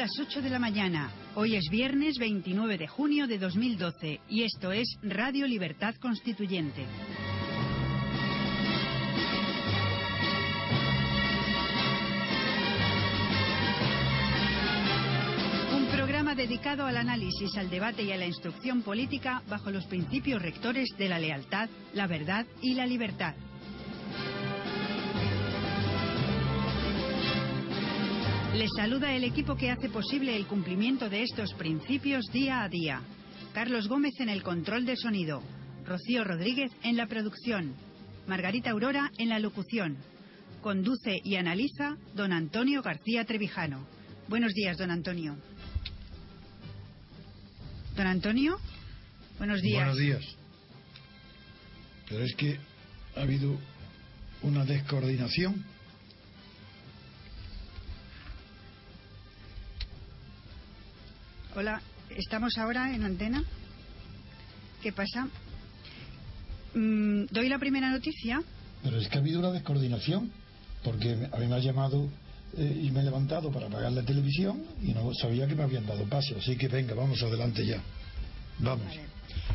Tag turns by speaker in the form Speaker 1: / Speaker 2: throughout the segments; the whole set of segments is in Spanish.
Speaker 1: Las 8 de la mañana. Hoy es viernes 29 de junio de 2012 y esto es Radio Libertad Constituyente. Un programa dedicado al análisis, al debate y a la instrucción política bajo los principios rectores de la lealtad, la verdad y la libertad. Les saluda el equipo que hace posible el cumplimiento de estos principios día a día. Carlos Gómez en el control de sonido, Rocío Rodríguez en la producción, Margarita Aurora en la locución. Conduce y analiza don Antonio García Trevijano. Buenos días, don Antonio. Don Antonio, buenos días.
Speaker 2: Buenos días. Pero es que ha habido una descoordinación.
Speaker 1: Hola, ¿estamos ahora en antena? ¿Qué pasa? Mm, ¿Doy la primera noticia?
Speaker 2: Pero es que ha habido una descoordinación. Porque a mí me ha llamado eh, y me he levantado para apagar la televisión y no sabía que me habían dado paso. Así que venga, vamos adelante ya. Vamos.
Speaker 1: Vale.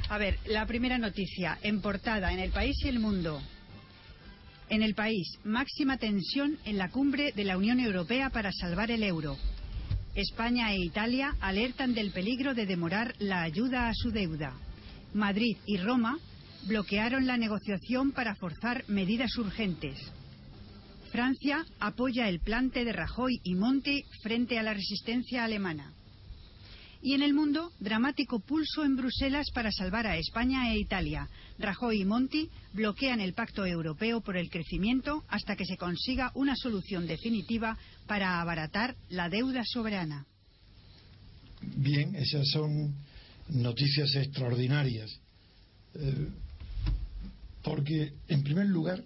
Speaker 1: A ver, la primera noticia, en portada, en el país y el mundo. En el país, máxima tensión en la cumbre de la Unión Europea para salvar el euro. España e Italia alertan del peligro de demorar la ayuda a su deuda. Madrid y Roma bloquearon la negociación para forzar medidas urgentes. Francia apoya el plante de Rajoy y Monti frente a la resistencia alemana. Y en el mundo, dramático pulso en Bruselas para salvar a España e Italia. Rajoy y Monti bloquean el Pacto Europeo por el crecimiento hasta que se consiga una solución definitiva para abaratar la deuda soberana.
Speaker 2: Bien, esas son noticias extraordinarias. Eh, porque, en primer lugar,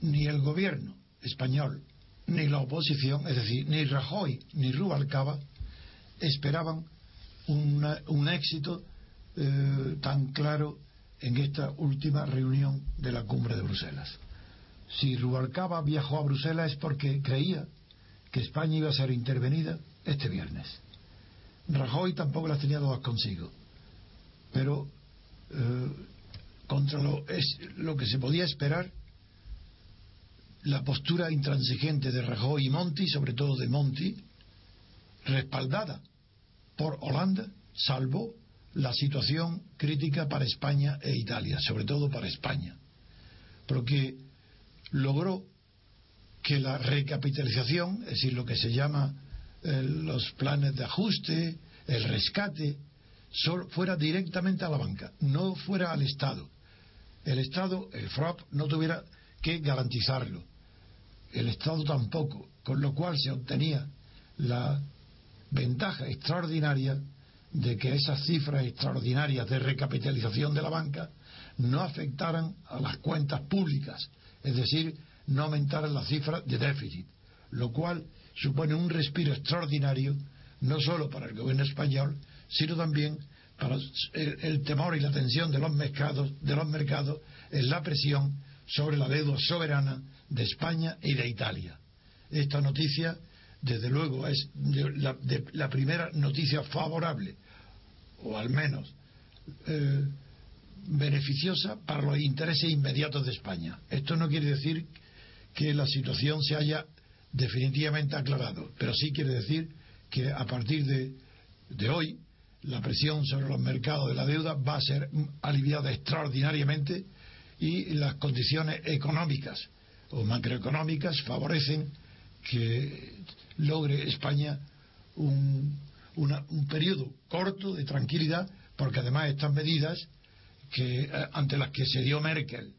Speaker 2: ni el gobierno español, ni la oposición, es decir, ni Rajoy ni Rubalcaba, esperaban una, un éxito eh, tan claro en esta última reunión de la cumbre de Bruselas. Si Rubalcaba viajó a Bruselas es porque creía que España iba a ser intervenida este viernes. Rajoy tampoco las tenía todas consigo, pero eh, contra lo, es, lo que se podía esperar, la postura intransigente de Rajoy y Monti, sobre todo de Monti, respaldada por Holanda, salvó la situación crítica para España e Italia, sobre todo para España, porque logró que la recapitalización, es decir, lo que se llama eh, los planes de ajuste, el rescate, solo fuera directamente a la banca, no fuera al Estado. El Estado, el FROP, no tuviera que garantizarlo. El Estado tampoco, con lo cual se obtenía la ventaja extraordinaria de que esas cifras extraordinarias de recapitalización de la banca no afectaran a las cuentas públicas, es decir, no aumentaran las cifras de déficit, lo cual supone un respiro extraordinario no solo para el gobierno español, sino también para el, temor y la tensión de los mercados, de los mercados en la presión sobre la deuda soberana de España y de Italia. Esta noticia, desde luego, es la, primera noticia favorable, o al menos eh, beneficiosa para los intereses inmediatos de España. Esto no quiere decir que la situación se haya definitivamente aclarado, pero sí quiere decir que a partir de, de hoy la presión sobre los mercados de la deuda va a ser aliviada extraordinariamente y las condiciones económicas o macroeconómicas favorecen que logre España un, un periodo corto de tranquilidad, porque además estas medidas que eh, ante las que se dio Merkel,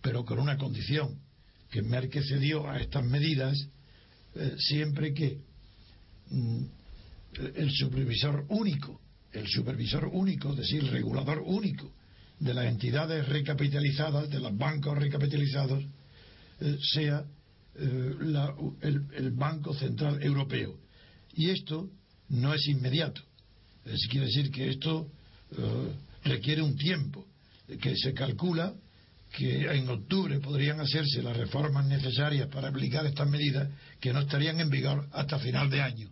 Speaker 2: pero con una condición, que Merkel se dio a estas medidas eh, siempre que mm, el supervisor único, el supervisor único, es decir, el regulador único de las entidades recapitalizadas, de los bancos recapitalizados, eh, sea el, Banco Central Europeo. Y esto no es inmediato. Es, quiere decir que esto requiere un tiempo que se calcula que en octubre podrían hacerse las reformas necesarias para aplicar estas medidas que no estarían en vigor hasta final de año.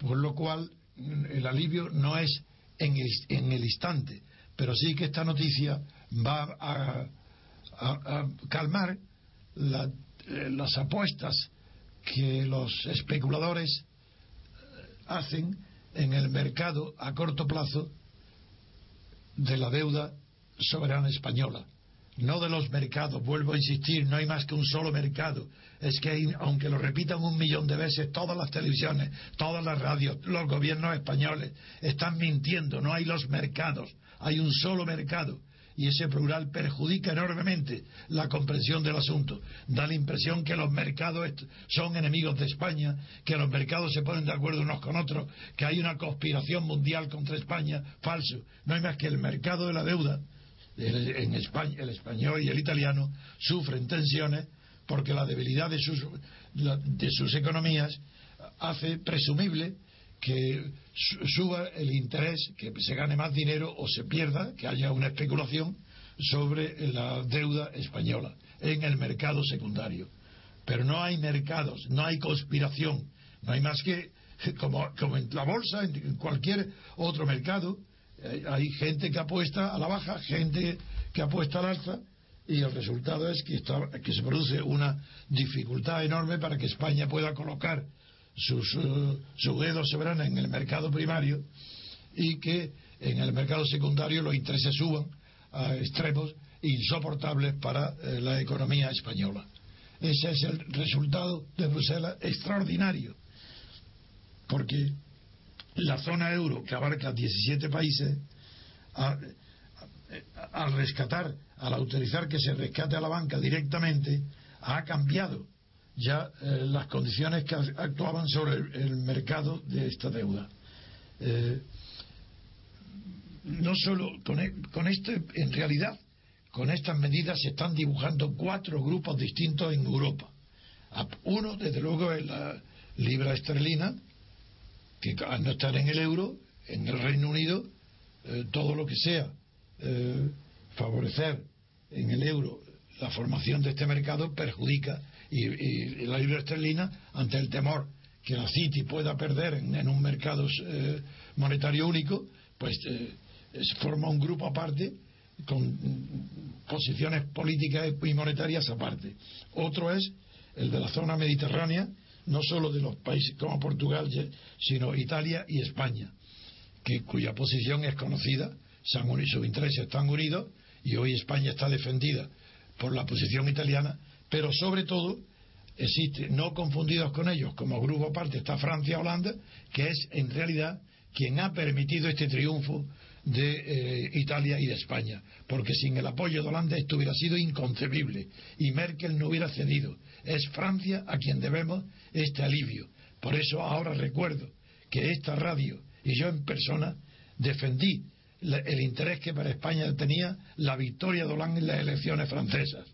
Speaker 2: Por lo cual, el alivio no es en el, instante, pero sí que esta noticia va a, calmar eh, las apuestas que los especuladores hacen en el mercado a corto plazo de la deuda soberana española, no de los mercados. Vuelvo a insistir, no hay más que un solo mercado. Es que aunque lo repitan un millón de veces, todas las televisiones, todas las radios, los gobiernos españoles están mintiendo. No hay los mercados, hay un solo mercado. Y ese plural perjudica enormemente la comprensión del asunto. Da la impresión que los mercados son enemigos de España, que los mercados se ponen de acuerdo unos con otros, que hay una conspiración mundial contra España. Falso. No hay más que el mercado de la deuda en España, el español y el italiano sufren tensiones porque la debilidad de sus, de sus economías hace presumible que suba el interés, que se gane más dinero o se pierda, que haya una especulación sobre la deuda española en el mercado secundario. Pero no hay mercados, no hay conspiración, no hay más que, como, en la bolsa, en cualquier otro mercado, eh, hay gente que apuesta a la baja, gente que apuesta al alza, y el resultado es que, que se produce una dificultad enorme para que España pueda colocar sus, uh, su dedo soberana en el mercado primario y que en el mercado secundario los intereses suban a extremos insoportables para eh, la economía española. Ese es el resultado de Bruselas extraordinario, porque la zona euro, que abarca 17 países, al rescatar, al autorizar que se rescate a la banca directamente, ha cambiado ya eh, las condiciones que actuaban sobre el, mercado de esta deuda. Eh, no solo con, e, con esto, en realidad, con estas medidas se están dibujando cuatro grupos distintos en Europa. Uno, desde luego, es la libra esterlina, que al no estar en el euro, en el Reino Unido, eh, todo lo que sea favorecer en el euro la formación de este mercado perjudica y, la libra esterlina ante el temor que la City pueda perder en, un mercado eh, monetario único, pues se forma un grupo aparte con posiciones políticas y monetarias aparte. Otro es el de la zona mediterránea, no solo de los países como Portugal, sino Italia y España, que, cuya posición es conocida, sus intereses están unidos y hoy España está defendida por la posición italiana, pero sobre todo existe, no confundidos con ellos, como grupo aparte está Francia-Holanda, que es en realidad quien ha permitido este triunfo de eh, Italia y de España, porque sin el apoyo de Holanda esto hubiera sido inconcebible y Merkel no hubiera cedido. Es Francia a quien debemos este alivio. Por eso ahora recuerdo que esta radio y yo en persona defendí el interés que para España tenía la victoria de Hollande en las elecciones francesas.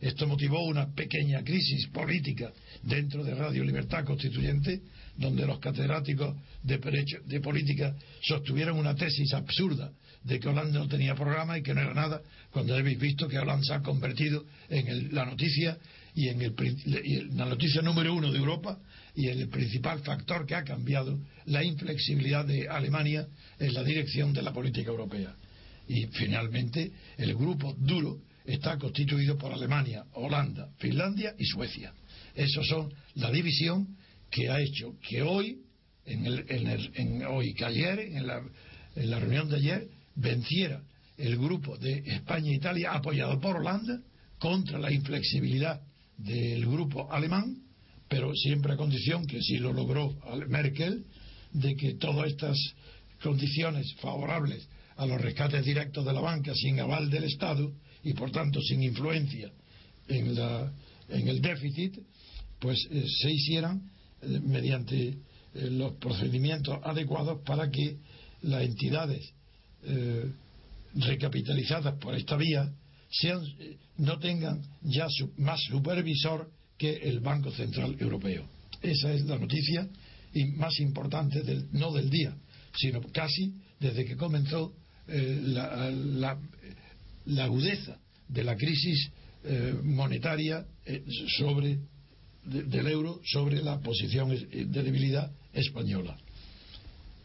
Speaker 2: Esto motivó una pequeña crisis política dentro de Radio Libertad Constituyente, donde los catedráticos de, de política sostuvieron una tesis absurda de que Hollande no tenía programa y que no era nada, cuando habéis visto que Hollande se ha convertido en la noticia y en el, la noticia número uno de Europa y el principal factor que ha cambiado la inflexibilidad de Alemania en la dirección de la política europea. Y finalmente el grupo duro está constituido por Alemania, Holanda, Finlandia y Suecia. Esos son la división que ha hecho que hoy, en el, en hoy que ayer, en la, en la reunión de ayer, venciera el grupo de España e Italia apoyado por Holanda contra la inflexibilidad del grupo alemán, pero siempre a condición que si lo logró Merkel, de que todas estas condiciones favorables a los rescates directos de la banca sin aval del Estado y por tanto sin influencia en, la, en el déficit, pues eh, se hicieran eh, mediante eh, los procedimientos adecuados para que las entidades recapitalizadas por esta vía sean, no tengan ya más supervisor que el Banco Central Europeo. Esa es la noticia y más importante del, no del día, sino casi desde que comenzó la, agudeza de la crisis eh, monetaria eh, sobre del euro sobre la posición de debilidad española.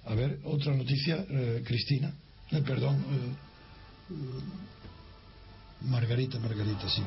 Speaker 2: A ver, otra noticia, Cristina. perdón. Margarita, Margarita, sí.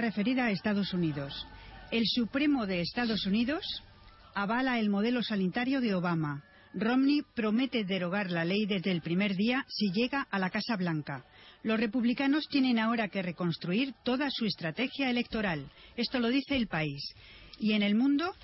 Speaker 1: Referida a Estados Unidos. El Supremo de Estados Unidos avala el modelo sanitario de Obama. Romney promete derogar la ley desde el primer día si llega a la Casa Blanca. Los republicanos tienen ahora que reconstruir toda su estrategia electoral. Esto lo dice el país. Y en el mundo,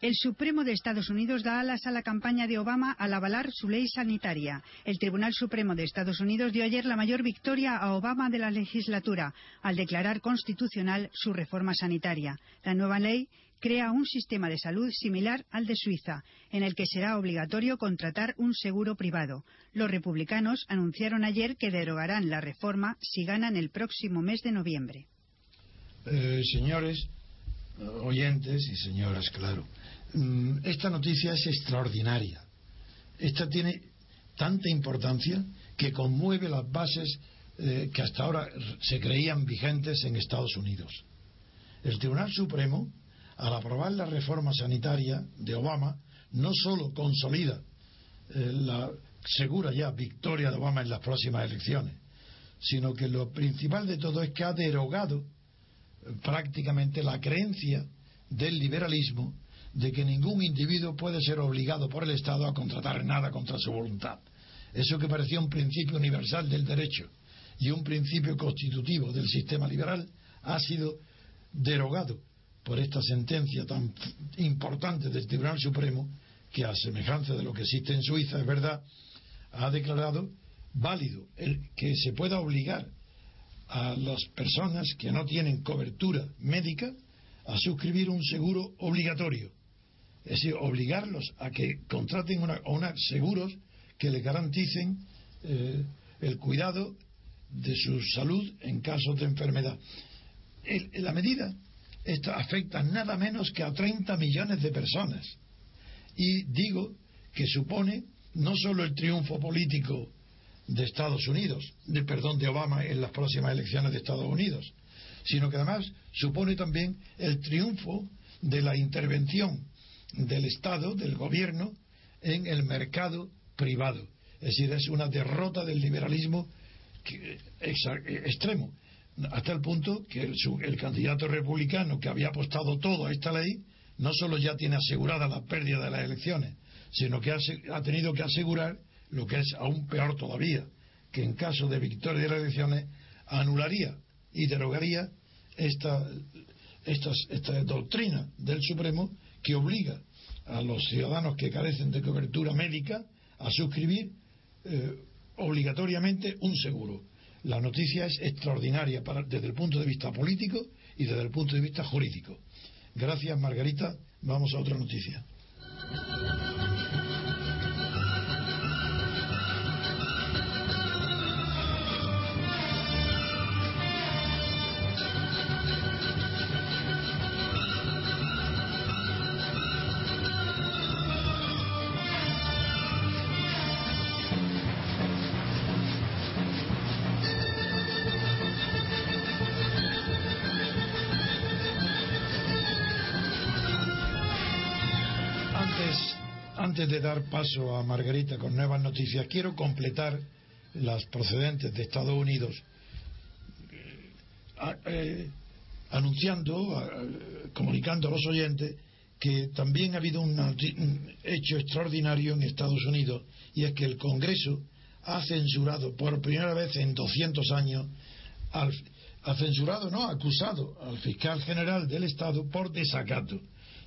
Speaker 1: el Supremo de Estados Unidos da alas a la campaña de Obama al avalar su ley sanitaria. El Tribunal Supremo de Estados Unidos dio ayer la mayor victoria a Obama de la legislatura al declarar constitucional su reforma sanitaria. La nueva ley crea un sistema de salud similar al de Suiza, en el que será obligatorio contratar un seguro privado. Los republicanos anunciaron ayer que derogarán la reforma si ganan el próximo mes de noviembre.
Speaker 2: Eh, señores, oyentes y señoras, claro. Mm, esta noticia es extraordinaria. Esta tiene tanta importancia que conmueve las bases eh, que hasta ahora se creían vigentes en Estados Unidos. El Tribunal Supremo, al aprobar la reforma sanitaria de Obama, no solo consolida eh, la segura ya victoria de Obama en las próximas elecciones, sino que lo principal de todo es que ha derogado eh, prácticamente la creencia del liberalismo de que ningún individuo puede ser obligado por el Estado a contratar nada contra su voluntad. Eso que parecía un principio universal del derecho y un principio constitutivo del sistema liberal ha sido derogado por esta sentencia tan importante del Tribunal Supremo que a semejanza de lo que existe en Suiza es verdad ha declarado válido el que se pueda obligar a las personas que no tienen cobertura médica a suscribir un seguro obligatorio es decir, obligarlos a que contraten una, seguros que les garanticen eh, el cuidado de su salud en casos de enfermedad. la medida afecta nada menos que a 30 millones de personas. Y digo que supone no solo el triunfo político de Estados Unidos, de perdón de Obama en las próximas elecciones de Estados Unidos, sino que además supone también el triunfo de la intervención del Estado, del gobierno, en el mercado privado. Es decir, es una derrota del liberalismo extremo, hasta el punto que el, candidato republicano que había apostado todo a esta ley, no solo ya tiene asegurada la pérdida de las elecciones, sino que ha, tenido que asegurar lo que es aún peor todavía, que en caso de victoria de las elecciones anularía y derogaría esta, esta, doctrina del Supremo que obliga a los ciudadanos que carecen de cobertura médica a suscribir eh, obligatoriamente un seguro. La noticia es extraordinaria desde el punto de vista político y desde el punto de vista jurídico. Gracias, Margarita. Vamos a otra noticia. Dar paso a Margarita con nuevas noticias, quiero completar las procedentes de Estados Unidos eh, eh, anunciando, comunicando a los oyentes que también ha habido un hecho extraordinario en Estados Unidos y es que el Congreso ha censurado por primera vez en 200 años ha censurado, no, acusado al fiscal general del Estado por desacato.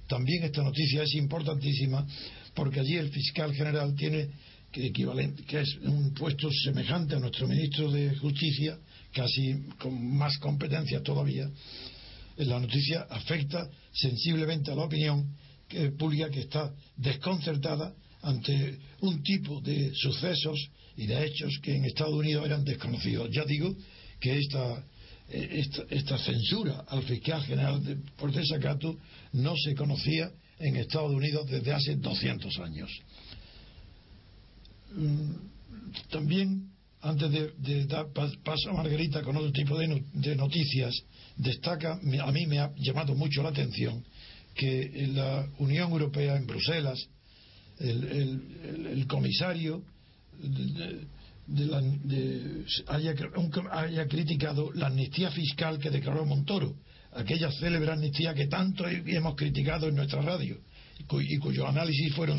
Speaker 2: También esta noticia es importantísima porque allí el fiscal general tiene que equivalente, que es un puesto semejante a nuestro ministro de Justicia, casi con más competencia todavía. La noticia afecta sensiblemente a la opinión pública que está desconcertada ante un tipo de sucesos y de hechos que en Estados Unidos eran desconocidos. Ya digo que esta, esta, censura al fiscal general por desacato no se conocía en Estados Unidos desde hace 200 años. Mm, también, antes de, dar paso a Margarita con otro tipo de, noticias, destaca, a mí me ha llamado mucho la atención que la Unión Europea, en Bruselas, el, comisario haya, haya criticado la amnistía fiscal que declaró Montoro aquella célebre amnistía que tanto hemos criticado en nuestra radio y cuyos análisis fueron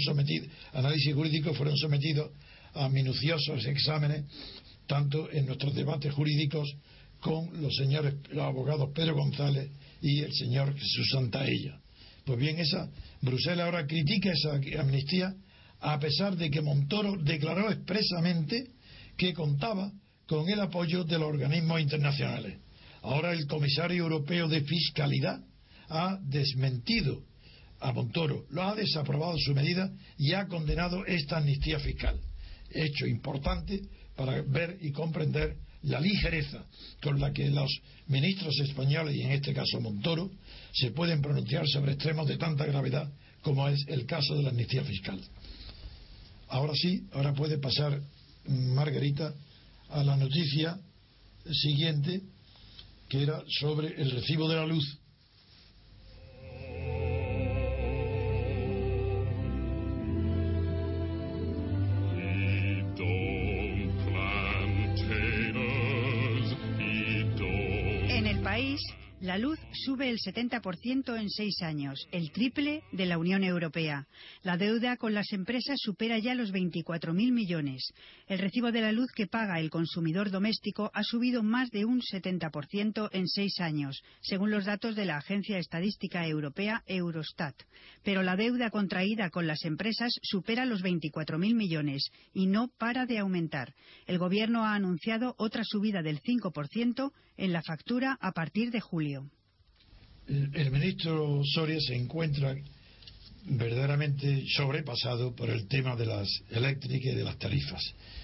Speaker 2: análisis jurídicos fueron sometidos a minuciosos exámenes, tanto en nuestros debates jurídicos con los señores los abogados Pedro González y el señor Jesús Santaella. Pues bien, esa Bruselas ahora critica esa amnistía a pesar de que Montoro declaró expresamente que contaba con el apoyo de los organismos internacionales. Ahora el comisario europeo de fiscalidad ha desmentido a Montoro, lo ha desaprobado su medida y ha condenado esta amnistía fiscal. Hecho importante para ver y comprender la ligereza con la que los ministros españoles, y en este caso Montoro, se pueden pronunciar sobre extremos de tanta gravedad como es el caso de la amnistía fiscal. Ahora sí, ahora puede pasar Margarita a la noticia siguiente que era sobre el recibo de la luz.
Speaker 1: En el país la luz sube el 70% en seis años, el triple de la Unión Europea. La deuda con las empresas supera ya los 24.000 millones. El recibo de la luz que paga el consumidor doméstico ha subido más de un 70% en seis años, según los datos de la Agencia Estadística Europea Eurostat. Pero la deuda contraída con las empresas supera los 24.000 millones y no para de aumentar. El Gobierno ha anunciado otra subida del 5% en la factura a partir de julio
Speaker 2: el, ministro Soria se encuentra verdaderamente sobrepasado por el tema de las eléctricas y de las tarifas.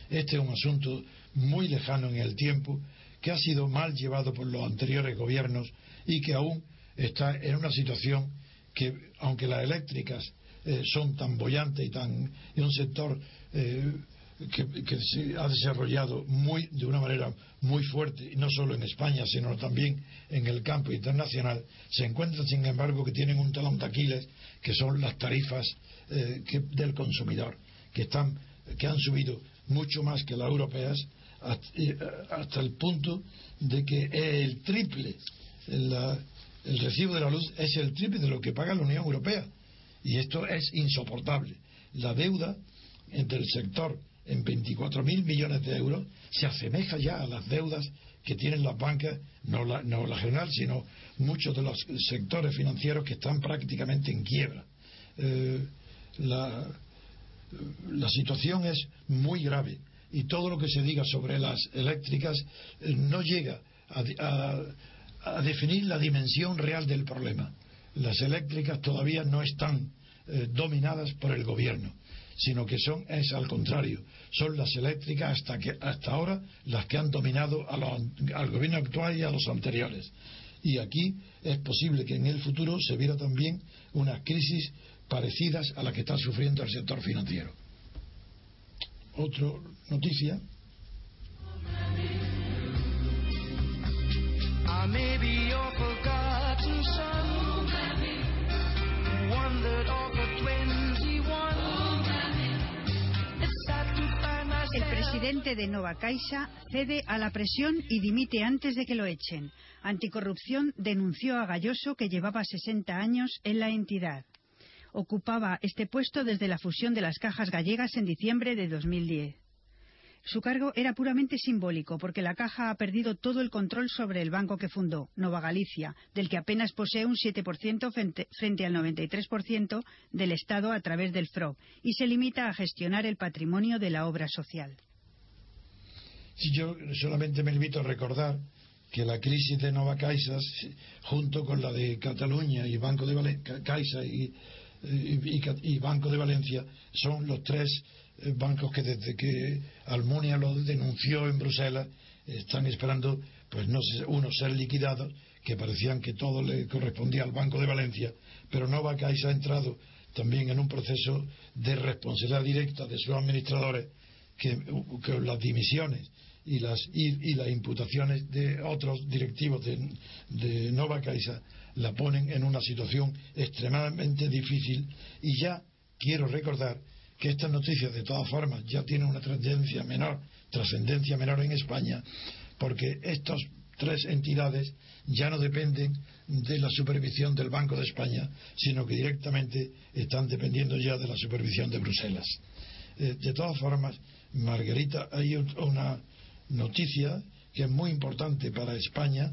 Speaker 2: Este es un asunto muy lejano en el tiempo que ha sido mal llevado por los anteriores gobiernos y que aún está en una situación que, aunque las eléctricas eh, son tan bollantes y tan en un sector eh, que, se ha desarrollado muy, de una manera muy fuerte, no solo en España, sino también en el campo internacional, se encuentran, sin embargo, que tienen un talón de Aquiles, que son las tarifas eh, del consumidor, que, están, que han subido mucho más que las europeas, eh, hasta, el punto de que el triple, el recibo de la luz es el triple de lo que paga la Unión Europea. Y esto es insoportable. La deuda entre el sector en 24.000 millones de euros, se asemeja ya a las deudas que tienen las bancas, no la, no la general, sino muchos de los sectores financieros que están prácticamente en quiebra. Eh, la, la situación es muy grave y todo lo que se diga sobre las eléctricas eh, no llega a, a, definir la dimensión real del problema. Las eléctricas todavía no están eh, dominadas por el gobierno sino que son es al contrario. Son las eléctricas hasta que hasta ahora las que han dominado al gobierno actual y a los anteriores. Y aquí es posible que en el futuro se viera también unas crisis parecidas a las que está sufriendo el sector financiero. Otra noticia
Speaker 1: presidente de Nova Caixa cede a la presión y dimite antes de que lo echen. Anticorrupción denunció a Galloso que llevaba 60 años en la entidad. Ocupaba este puesto desde la fusión de las cajas gallegas en diciembre de 2010. Su cargo era puramente simbólico porque la Caja ha perdido todo el control sobre el banco que fundó, Nova Galicia, del que apenas posee un 7% frente, al 93% del Estado a través del FRO, y se limita a gestionar el patrimonio de la obra social.
Speaker 2: Si yo solamente me limito a recordar que la crisis de Nova Caixa, junto con la de Cataluña y Banco de Caixa y Banco de Valencia, son los tres eh, bancos que desde que Almunia lo denunció en Bruselas están esperando, pues no sé, unos ser liquidados, que parecían que todo le correspondía al Banco de Valencia, pero Nova Caixa ha entrado también en un proceso de responsabilidad directa de sus administradores, que, las dimisiones y las, y, las imputaciones de otros directivos de, de Nova Caixa la ponen en una situación extremadamente difícil y ya quiero recordar que estas noticias de todas formas ya tienen una trascendencia menor, trascendencia menor en España, porque estas tres entidades ya no dependen de la supervisión del Banco de España, sino que directamente están dependiendo ya de la supervisión de Bruselas. Eh, de todas formas, Margarita, hay una noticia que es muy importante para España,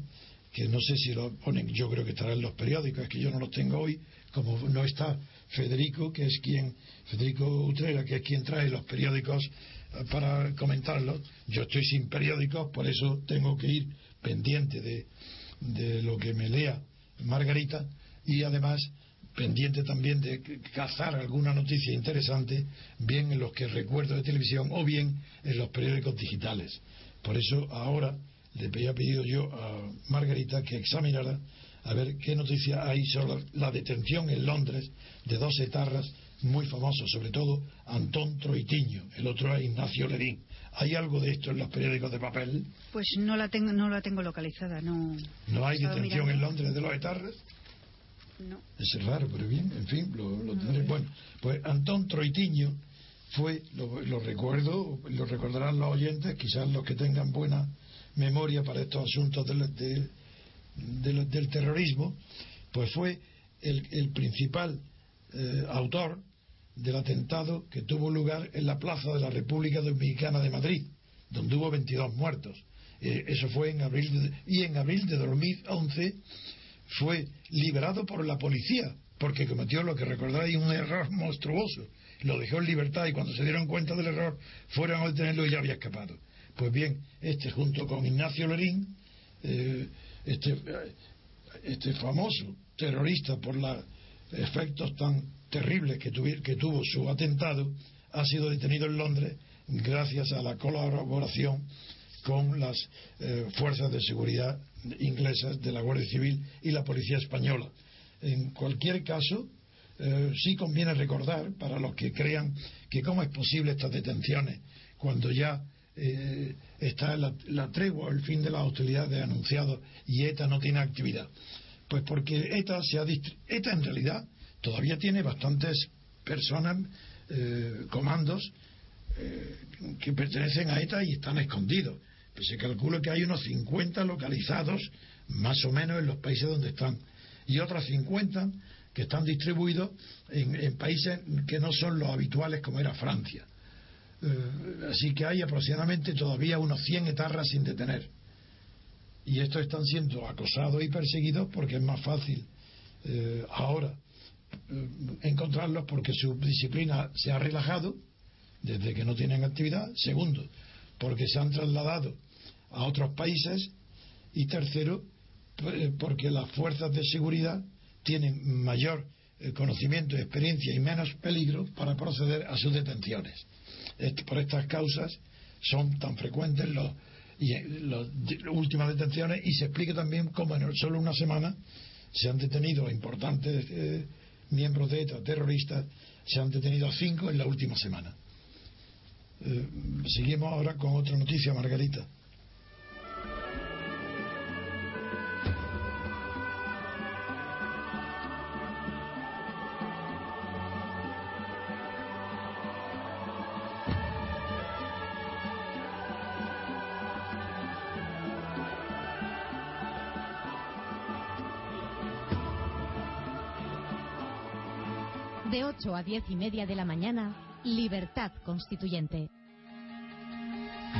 Speaker 2: que no sé si lo ponen, yo creo que estará en los periódicos, es que yo no los tengo hoy, como no está Federico, que es quien, Federico Utrera, que es quien trae los periódicos eh, para comentarlos. Yo estoy sin periódicos, por eso tengo que ir pendiente de, de lo que me lea Margarita y además pendiente también de cazar alguna noticia interesante, bien en los que recuerdo de televisión o bien en los periódicos digitales. Por eso ahora le había pedido yo a Margarita que examinara a ver qué noticia hay sobre la detención en Londres de dos etarras muy famosos, sobre todo Antón Troitiño, el otro es Ignacio Lerín. ¿Hay algo de esto en los periódicos de papel?
Speaker 1: Pues no la tengo, no la tengo localizada, no.
Speaker 2: ¿No hay detención en Londres de los etarras?
Speaker 1: No.
Speaker 2: Es raro, pero bien, en fin, lo, tendré. Bueno, pues Antón Troitiño fue, lo, recuerdo, lo recordarán los oyentes, quizás los que tengan buena memoria para estos asuntos de del, terrorismo, pues fue el, principal eh, autor del atentado que tuvo lugar en la plaza de la República Dominicana de Madrid, donde hubo 22 muertos. Eh, eso fue en abril de, y en abril de 2011 fue liberado por la policía porque cometió lo que recordáis un error monstruoso. Lo dejó en libertad y cuando se dieron cuenta del error fueron a detenerlo y ya había escapado. Pues bien, este junto con Ignacio Lerín eh, este, este famoso terrorista por los efectos tan terribles que, que tuvo su atentado, ha sido detenido en Londres gracias a la colaboración con las eh, fuerzas de seguridad inglesas de la Guardia Civil y la Policía Española. En cualquier caso, eh, sí conviene recordar, para los que crean que cómo es posible estas detenciones cuando ya eh, está la, la, tregua, el fin de las hostilidades anunciado y ETA no tiene actividad. Pues porque ETA, se ha ETA en realidad todavía tiene bastantes personas, eh, comandos, eh, que pertenecen a ETA y están escondidos. Pues se calcula que hay unos 50 localizados, más o menos, en los países donde están. Y otros 50 que están distribuidos en países que no son los habituales, como era Francia. Eh, así que hay aproximadamente todavía unos 100 etarras sin detener. Y estos están siendo acosados y perseguidos porque es más fácil eh, ahora eh, encontrarlos porque su disciplina se ha relajado desde que no tienen actividad. Segundo, porque se han trasladado a otros países. Y tercero, porque las fuerzas de seguridad tienen mayor conocimiento, experiencia y menos peligro para proceder a sus detenciones por estas causas son tan frecuentes los, las últimas detenciones y se explica también cómo en solo una semana se han detenido importantes eh, miembros de ETA, terroristas, se han detenido cinco en la última semana. Seguimos ahora con otra noticia, Margarita.
Speaker 3: a diez y media de la mañana, Libertad Constituyente.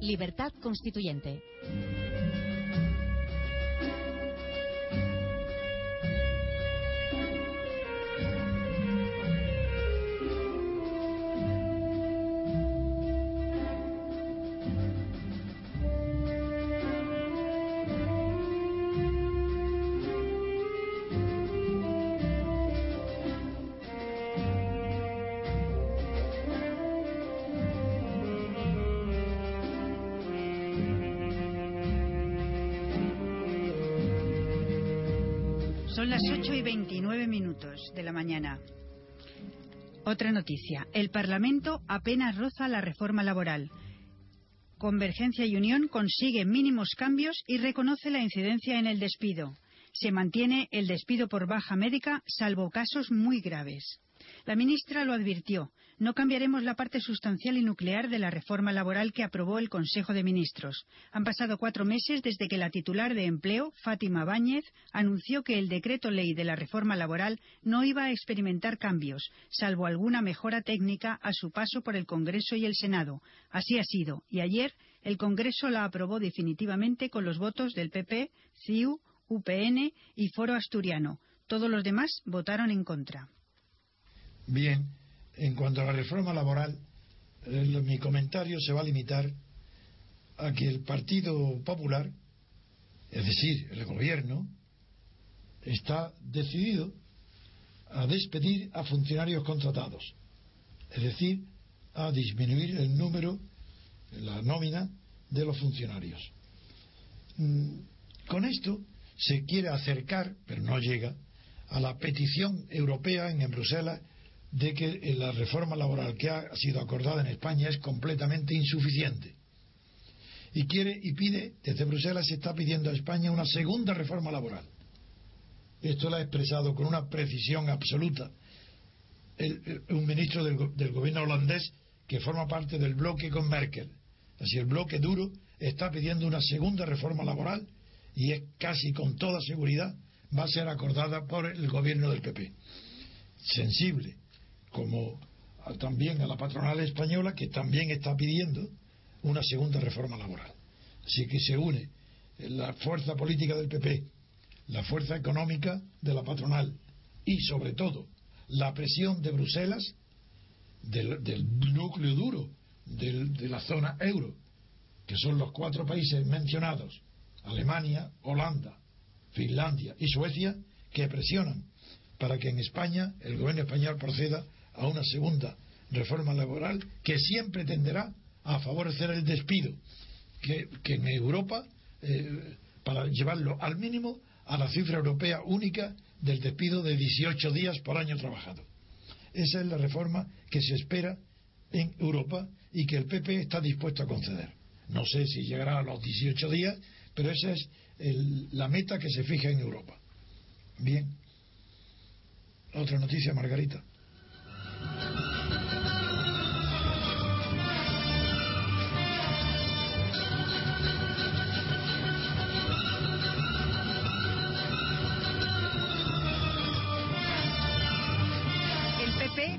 Speaker 3: Libertad Constituyente.
Speaker 1: De la mañana. Otra noticia. El Parlamento apenas roza la reforma laboral. Convergencia y Unión consigue mínimos cambios y reconoce la incidencia en el despido. Se mantiene el despido por baja médica, salvo casos muy graves. La ministra lo advirtió. No cambiaremos la parte sustancial y nuclear de la reforma laboral que aprobó el Consejo de Ministros. Han pasado cuatro meses desde que la titular de Empleo, Fátima Báñez, anunció que el decreto ley de la reforma laboral no iba a experimentar cambios, salvo alguna mejora técnica a su paso por el Congreso y el Senado. Así ha sido, y ayer el Congreso la aprobó definitivamente con los votos del PP, CIU, UPN y Foro Asturiano. Todos los demás votaron en contra.
Speaker 2: Bien, en cuanto a la reforma laboral, mi comentario se va a limitar a que el Partido Popular, es decir, el gobierno, está decidido a despedir a funcionarios contratados, es decir, a disminuir el número, la nómina de los funcionarios. Mm, con esto se quiere acercar, pero no llega, a la petición europea en Bruselas de que la reforma laboral que ha sido acordada en España es completamente insuficiente. Y quiere y pide, desde Bruselas se está pidiendo a España una segunda reforma laboral. Esto lo ha expresado con una precisión absoluta un ministro del, del gobierno holandés que forma parte del bloque con Merkel. Así el bloque duro está pidiendo una segunda reforma laboral y es casi con toda seguridad va a ser acordada por el gobierno del PP. Sensible como también a la patronal española que también está pidiendo una segunda reforma laboral. Así que se une la fuerza política del PP, la fuerza económica de la patronal y sobre todo la presión de Bruselas del, núcleo duro de la zona euro, que son los cuatro países mencionados, Alemania, Holanda, Finlandia y Suecia, que presionan para que en España el gobierno español proceda a una segunda reforma laboral que siempre tenderá a favorecer el despido, que, en Europa, eh, para llevarlo al mínimo, a la cifra europea única del despido de 18 días por año trabajado. Esa es la reforma que se espera en Europa y que el PP está dispuesto a conceder. No sé si llegará a los 18 días, pero esa es la meta que se fija en Europa. Bien. Otra noticia, Margarita.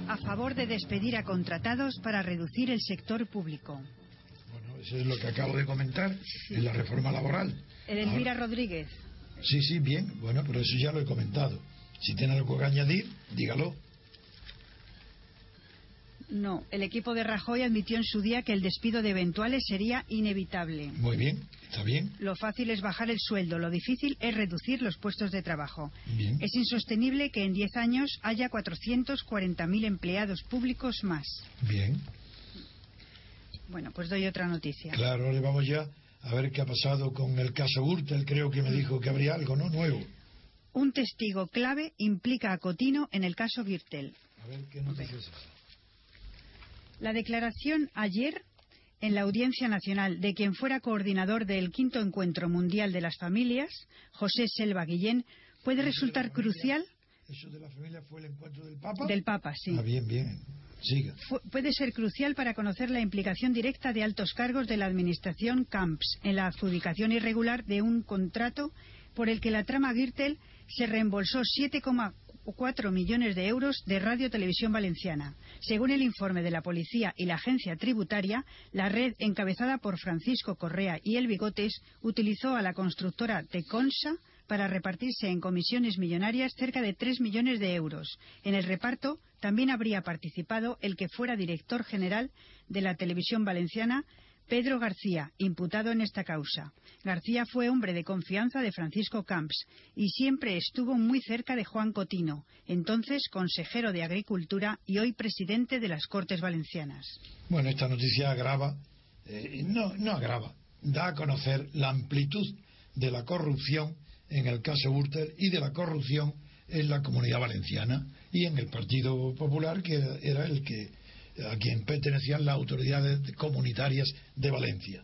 Speaker 1: A favor de despedir a contratados para reducir el sector público.
Speaker 2: Bueno, eso es lo que acabo de comentar en la reforma laboral.
Speaker 1: El Elvira Rodríguez.
Speaker 2: Sí, sí, bien. Bueno, pero eso ya lo he comentado. Si tiene algo que añadir, dígalo.
Speaker 1: No, el equipo de Rajoy admitió en su día que el despido de eventuales sería inevitable.
Speaker 2: Muy bien, está bien.
Speaker 1: Lo fácil es bajar el sueldo, lo difícil es reducir los puestos de trabajo.
Speaker 2: Bien.
Speaker 1: Es insostenible que en 10 años haya 440.000 empleados públicos más.
Speaker 2: Bien.
Speaker 1: Bueno, pues doy otra noticia.
Speaker 2: Claro, le vamos ya a ver qué ha pasado con el caso Gürtel. Creo que me dijo que habría algo, ¿no? Nuevo.
Speaker 1: Un testigo clave implica a Cotino en el caso Gürtel.
Speaker 2: A ver qué noticias es
Speaker 1: la declaración ayer en la Audiencia Nacional de quien fuera coordinador del quinto encuentro mundial de las familias, José Selva Guillén, puede resultar crucial.
Speaker 2: ¿Eso de la familia fue el encuentro del Papa?
Speaker 1: Del Papa, sí.
Speaker 2: Ah, bien, bien. Siga.
Speaker 1: puede ser crucial para conocer la implicación directa de altos cargos de la administración Camps en la adjudicación irregular de un contrato por el que la trama Gürtel se reembolsó 7,4 cuatro millones de euros de Radio Televisión Valenciana. Según el informe de la Policía y la Agencia Tributaria, la red encabezada por Francisco Correa y El Bigotes utilizó a la constructora Teconsa para repartirse en comisiones millonarias cerca de tres millones de euros. En el reparto también habría participado el que fuera director general de la televisión valenciana, Pedro García, imputado en esta causa. García fue hombre de confianza de Francisco Camps y siempre estuvo muy cerca de Juan Cotino, entonces consejero de Agricultura y hoy presidente de las Cortes Valencianas.
Speaker 2: Bueno, esta noticia agrava, eh, no, no agrava, da a conocer la amplitud de la corrupción en el caso Urter y de la corrupción en la comunidad valenciana y en el Partido Popular, que era el que a quien pertenecían las autoridades comunitarias de Valencia.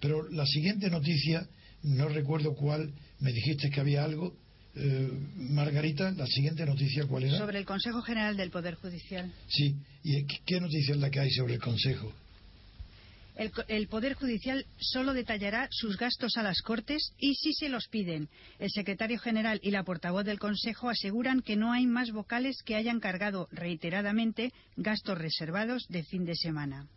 Speaker 2: Pero la siguiente noticia, no recuerdo cuál, me dijiste que había algo. Eh, Margarita, la siguiente noticia, ¿cuál era?
Speaker 1: Sobre el Consejo General del Poder Judicial.
Speaker 2: Sí, ¿y qué noticia es la que hay sobre el Consejo?
Speaker 1: El, Poder Judicial solo detallará sus gastos a las Cortes y si se los piden. El secretario general y la portavoz del Consejo aseguran que no hay más vocales que hayan cargado reiteradamente gastos reservados de fin de semana.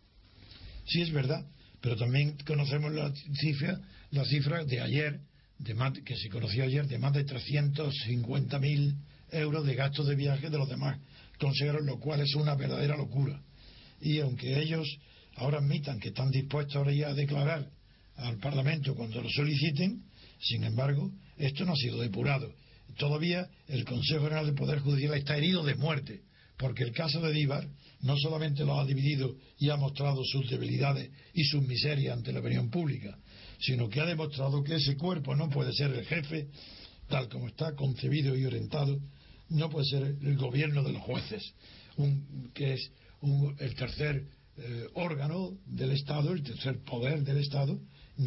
Speaker 2: Sí, es verdad, pero también conocemos la cifra, la cifra de ayer, de que se conoció ayer, de más de 350.000 euros de gastos de viaje de los demás consejeros, lo cual es una verdadera locura. Y aunque ellos ahora admitan que están dispuestos ahora ya a declarar al Parlamento cuando lo soliciten, sin embargo, esto no ha sido depurado. Todavía el Consejo General del Poder Judicial está herido de muerte, porque el caso de Díbar no solamente lo ha dividido y ha mostrado sus debilidades y sus miserias ante la opinión pública, sino que ha demostrado que ese cuerpo no puede ser el jefe, tal como está concebido y orientado, no puede ser el gobierno de los jueces, que es el tercer eh, órgano del Estado, el tercer poder del Estado,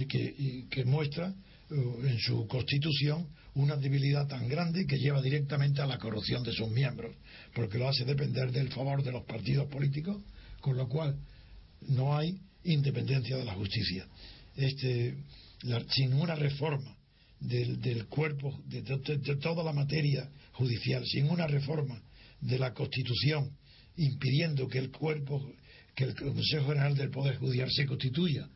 Speaker 2: que, que muestra eh, en su constitución una debilidad tan grande que lleva directamente a la corrupción de sus miembros, porque lo hace depender del favor de los partidos políticos, con lo cual no hay independencia de la justicia. Este, sin una reforma del, del cuerpo, de, toda la materia judicial, sin una reforma de la Constitución, impidiendo que el cuerpo que el Consejo General del Poder Judicial se constituya,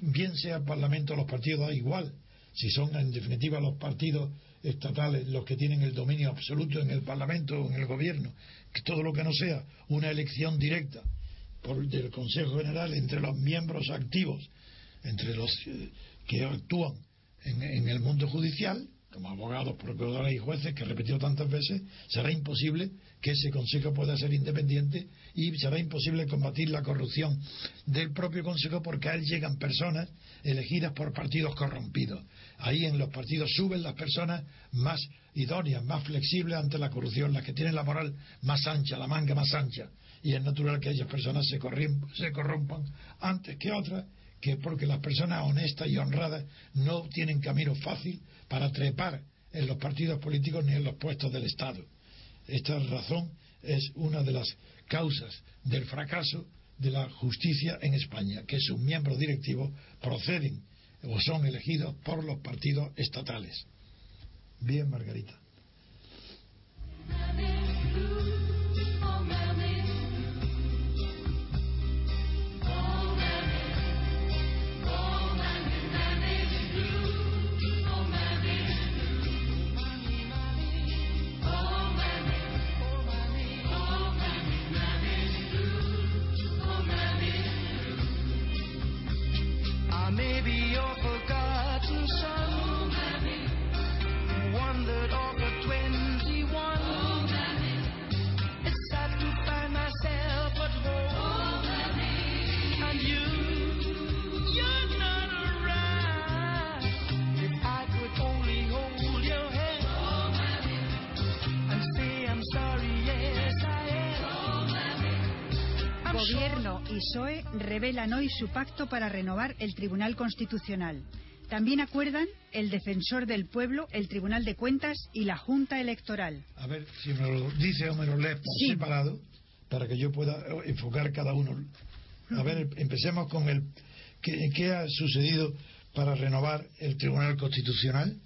Speaker 2: bien sea el Parlamento o los partidos, da igual, si son en definitiva los partidos estatales los que tienen el dominio absoluto en el Parlamento o en el Gobierno, que todo lo que no sea una elección directa por, del Consejo General entre los miembros activos, entre los eh, que actúan en, en, el mundo judicial, como abogados, procuradores y jueces que he repetido tantas veces, será imposible que ese Consejo pueda ser independiente y será imposible combatir la corrupción del propio Consejo porque a él llegan personas elegidas por partidos corrompidos. Ahí en los partidos suben las personas más idóneas, más flexibles ante la corrupción, las que tienen la moral más ancha, la manga más ancha. Y es natural que esas personas se, se corrompan antes que otras que porque las personas honestas y honradas no tienen camino fácil para trepar en los partidos políticos ni en los puestos del Estado. Esta razón es una de las causas del fracaso de la justicia en España, que sus miembros directivos proceden o son elegidos por los partidos estatales. Bien, Margarita.
Speaker 1: PSOE revelan hoy su pacto para renovar el Tribunal Constitucional. También acuerdan el defensor del pueblo, el Tribunal de Cuentas y la Junta Electoral.
Speaker 2: A ver, si me lo dice o me lo lee por separado, para que yo pueda enfocar cada uno. A ver, empecemos con el. ¿Qué, qué ha sucedido para renovar el Tribunal Constitucional?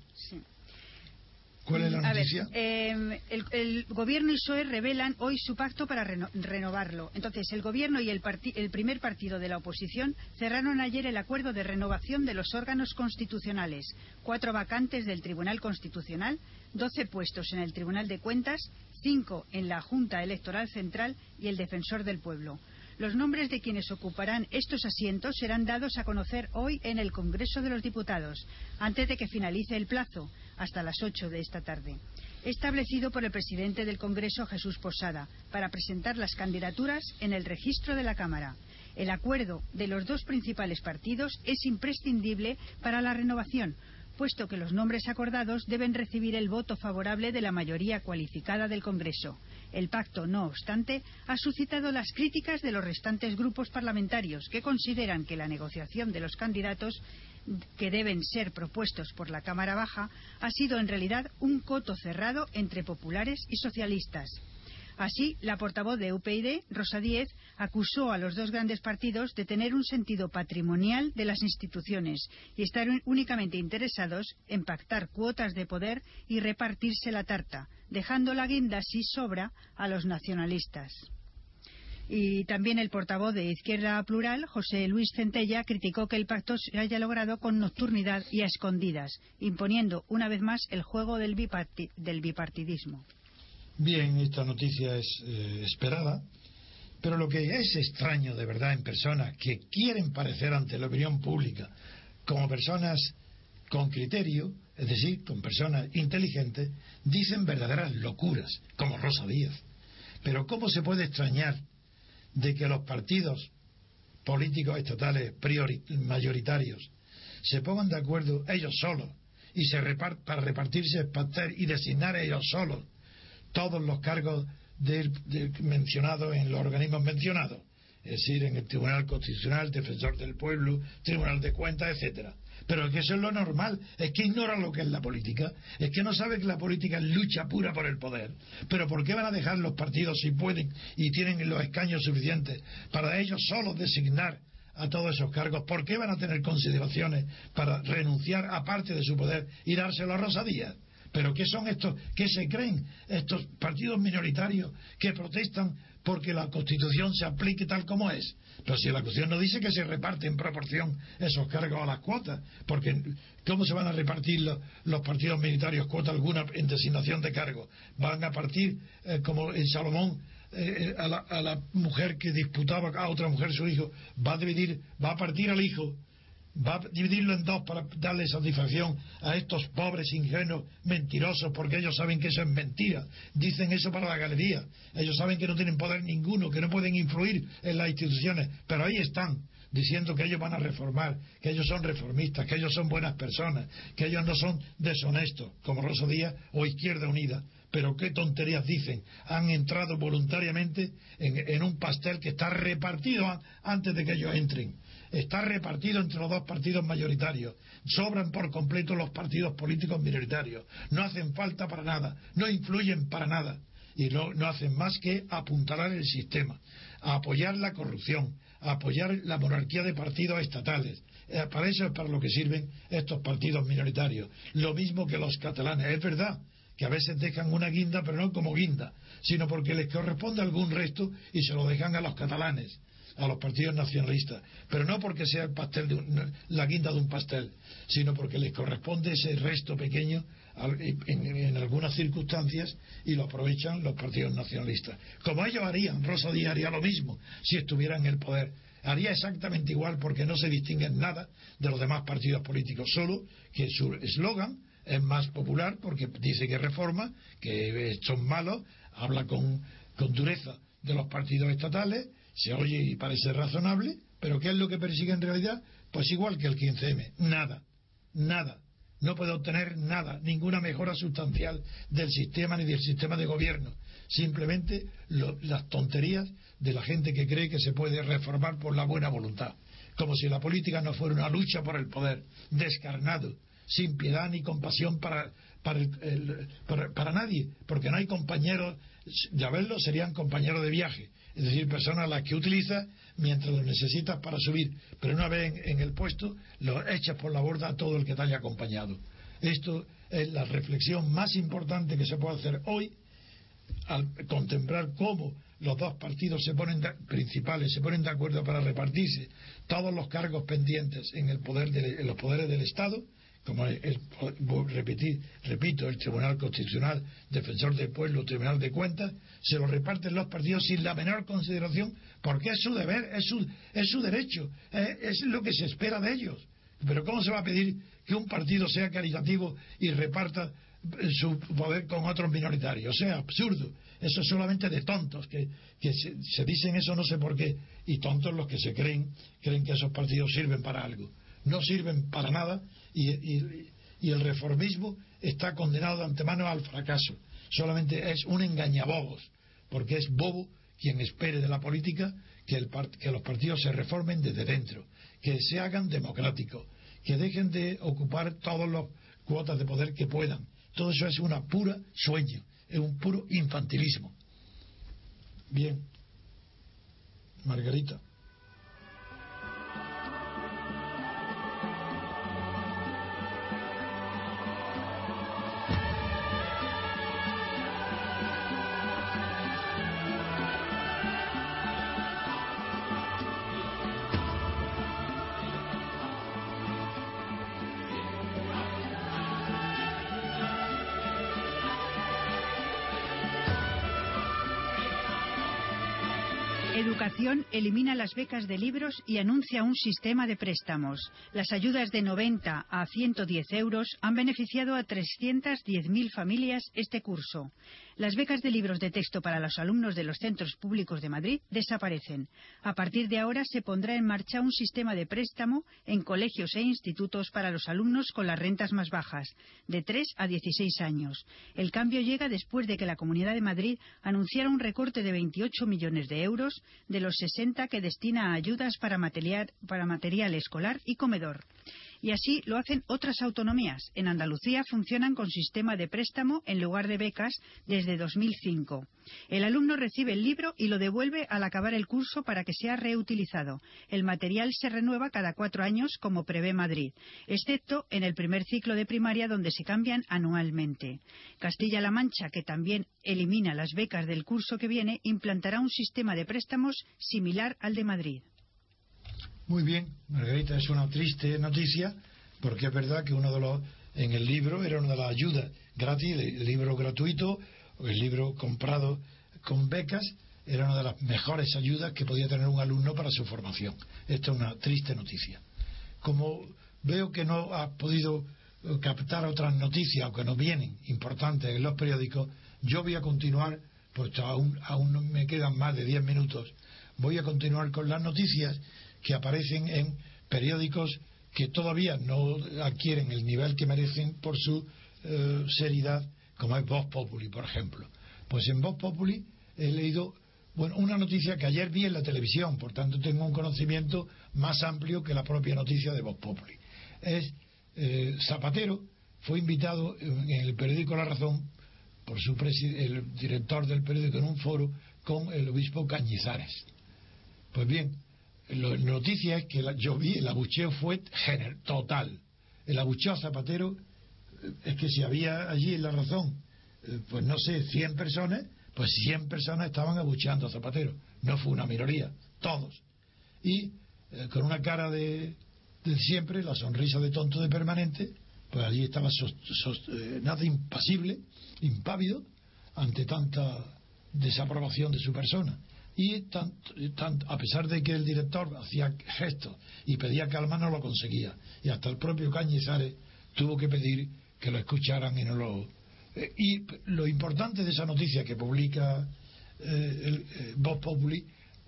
Speaker 2: ¿Cuál es la noticia?
Speaker 1: Em, el, gobierno y PSOE revelan hoy su pacto para renovarlo. Entonces, el gobierno y el, el, primer partido de la oposición cerraron ayer el acuerdo de renovación de los órganos constitucionales. Cuatro vacantes del Tribunal Constitucional, doce puestos en el Tribunal de Cuentas, cinco en la Junta Electoral Central y el Defensor del Pueblo. Los nombres de quienes ocuparán estos asientos serán dados a conocer hoy en el Congreso de los Diputados, antes de que finalice el plazo, hasta las ocho de esta tarde, establecido por el presidente del Congreso, Jesús Posada, para presentar las candidaturas en el registro de la Cámara. El acuerdo de los dos principales partidos es imprescindible para la renovación, puesto que los nombres acordados deben recibir el voto favorable de la mayoría cualificada del Congreso. El pacto, no obstante, ha suscitado las críticas de los restantes grupos parlamentarios, que consideran que la negociación de los candidatos que deben ser propuestos por la Cámara Baja ha sido en realidad un coto cerrado entre populares y socialistas. Así, la portavoz de UPyD, Rosa Díez, acusó a los dos grandes partidos de tener un sentido patrimonial de las instituciones y estar únicamente interesados en pactar cuotas de poder y repartirse la tarta, dejando la guinda si sobra a los nacionalistas. Y también el portavoz de Izquierda Plural, José Luis Centella, criticó que el pacto se haya logrado con nocturnidad y a escondidas, imponiendo una vez más el juego del, bipartidismo.
Speaker 2: Bien, esta noticia es eh, esperada, pero lo que es extraño de verdad en personas que quieren parecer ante la opinión pública como personas con criterio, es decir, con personas inteligentes, dicen verdaderas locuras, como Rosa Díaz. Pero ¿cómo se puede extrañar de que los partidos políticos estatales mayoritarios se pongan de acuerdo ellos solos y se para repartirse y designar ellos solos todos los cargos mencionados en los organismos mencionados, es decir, en el Tribunal Constitucional, Defensor del Pueblo, Tribunal de Cuentas, etcétera. Pero es que eso es lo normal, es que ignora lo que es la política, es que no sabe que la política es lucha pura por el poder. Pero ¿por qué van a dejar los partidos si pueden y tienen los escaños suficientes para ellos solos designar a todos esos cargos? ¿Por qué van a tener consideraciones para renunciar a parte de su poder y dárselo a Rosa Díaz? ¿Pero qué son estos, qué se creen estos partidos minoritarios que protestan porque la Constitución se aplique tal como es? Pero si la Constitución no dice que se reparte en proporción esos cargos a las cuotas, porque ¿cómo se van a repartir los, partidos minoritarios cuota alguna en designación de cargos? Van a partir, eh, como en Salomón, eh, a, la, a, la, mujer que disputaba a otra mujer su hijo, va a dividir, va a partir al hijo va a dividirlo en dos para darle satisfacción a estos pobres ingenuos mentirosos porque ellos saben que eso es mentira dicen eso para la galería ellos saben que no tienen poder ninguno que no pueden influir en las instituciones pero ahí están diciendo que ellos van a reformar, que ellos son reformistas, que ellos son buenas personas, que ellos no son deshonestos, como Rosa Díaz o Izquierda Unida. Pero qué tonterías dicen. Han entrado voluntariamente en, un pastel que está repartido antes de que ellos entren está repartido entre los dos partidos mayoritarios. Sobran por completo los partidos políticos minoritarios. No hacen falta para nada, no influyen para nada. Y no, hacen más que apuntalar el sistema, apoyar la corrupción, apoyar la monarquía de partidos estatales. Eh, para eso es para lo que sirven estos partidos minoritarios. Lo mismo que los catalanes. Es verdad que a veces dejan una guinda, pero no como guinda, sino porque les corresponde algún resto y se lo dejan a los catalanes a los partidos nacionalistas, pero no porque sea el pastel de la guinda de un pastel, sino porque les corresponde ese resto pequeño en, algunas circunstancias y lo aprovechan los partidos nacionalistas. Como ellos harían, Rosa Díaz haría lo mismo si estuviera en el poder. Haría exactamente igual porque no se distinguen nada de los demás partidos políticos, solo que su eslogan es más popular porque dice que reforma, que son malos, habla con dureza de los partidos estatales se oye y parece razonable, pero ¿qué es lo que persigue en realidad? Pues igual que el 15M, nada, nada. No puede obtener nada, ninguna mejora sustancial del sistema ni del sistema de gobierno. Simplemente las tonterías de la gente que cree que se puede reformar por la buena voluntad. Como si la política no fuera una lucha por el poder, descarnado, sin piedad ni compasión para, para, para nadie, porque no hay compañeros, ya verlo, serían compañeros de viaje es decir, personas las que utilizas mientras lo necesitas para subir, pero una vez en, el puesto lo echas por la borda a todo el que te haya acompañado. Esto es la reflexión más importante que se puede hacer hoy al contemplar cómo los dos partidos se ponen principales se ponen de acuerdo para repartirse todos los cargos pendientes en el poder en los poderes del Estado como el, repetir, repito, el Tribunal Constitucional, Defensor del Pueblo, Tribunal de Cuentas, se lo reparten los partidos sin la menor consideración, porque es su deber, es su, es su derecho, es, lo que se espera de ellos. Pero ¿cómo se va a pedir que un partido sea caritativo y reparta su poder con otros minoritarios? O sea, absurdo. Eso es solamente de tontos, que, se, se dicen eso no sé por qué, y tontos los que se creen, creen que esos partidos sirven para algo. No sirven para nada y, el reformismo está condenado de antemano al fracaso. Solamente es un engañabobos, porque es bobo quien espere de la política que, el, que los partidos se reformen desde dentro, que se hagan democráticos, que dejen de ocupar todas las cuotas de poder que puedan. Todo eso es una pura sueño, es un puro infantilismo. Bien. Margarita.
Speaker 1: Elimina las becas de libros y anuncia un sistema de préstamos. Las ayudas de 90 a 110 euros han beneficiado a 310.000 familias este curso. Las becas de libros de texto para los alumnos de los centros públicos de Madrid desaparecen. A partir de ahora se pondrá en marcha un sistema de préstamo en colegios e institutos para los alumnos con las rentas más bajas, de 3 a 16 años. El cambio llega después de que la Comunidad de Madrid anunciara un recorte de 28 millones de euros de los 60 que destina a ayudas para material, para material escolar y comedor. Y así lo hacen otras autonomías. En Andalucía funcionan con sistema de préstamo en lugar de becas desde 2005. El alumno recibe el libro y lo devuelve al acabar el curso para que sea reutilizado. El material se renueva cada cuatro años como prevé Madrid, excepto en el primer ciclo de primaria donde se cambian anualmente. Castilla-La Mancha, que también elimina las becas del curso que viene, implantará un sistema de préstamos similar al de Madrid.
Speaker 2: Muy bien, Margarita, es una triste noticia porque es verdad que uno de los en el libro era una de las ayudas gratis, el libro gratuito, o el libro comprado con becas, era una de las mejores ayudas que podía tener un alumno para su formación. Esta es una triste noticia. como veo que no ha podido eh, captar otras noticias o que nos vienen importantes en los periódicos, yo voy a continuar, pues aún, aún me quedan más de 10 minutos, voy a continuar con las noticias que aparecen en periódicos que todavía no adquieren el nivel que merecen por su eh, seriedad, como es Vox Populi, por ejemplo. Pues en Vox Populi he leído bueno, una noticia que ayer vi en la televisión, por tanto tengo un conocimiento más amplio que la propia noticia de Vox Populi. Es eh, Zapatero fue invitado en el periódico La Razón por su el director del periódico en un foro con el obispo Cañizares. Pues bien, la noticia es que yo vi, el abucheo fue general, total. El abucheo a Zapatero eh, es que si había allí en la razón, eh, pues no sé, 100 personas, pues 100 personas estaban abucheando a Zapatero. No fue una minoría, todos. Y eh, con una cara de, siempre, la sonrisa de tonto de permanente, pues allí estaba nada impasible, impávido, ante tanta desaprobación de su persona y a pesar de que el director hacía gestos y pedía calma no lo conseguía y hasta el propio Cañizares tuvo que pedir que lo escucharan y no lo eh, y lo importante de esa noticia que publica eh, el eh, Vox Populi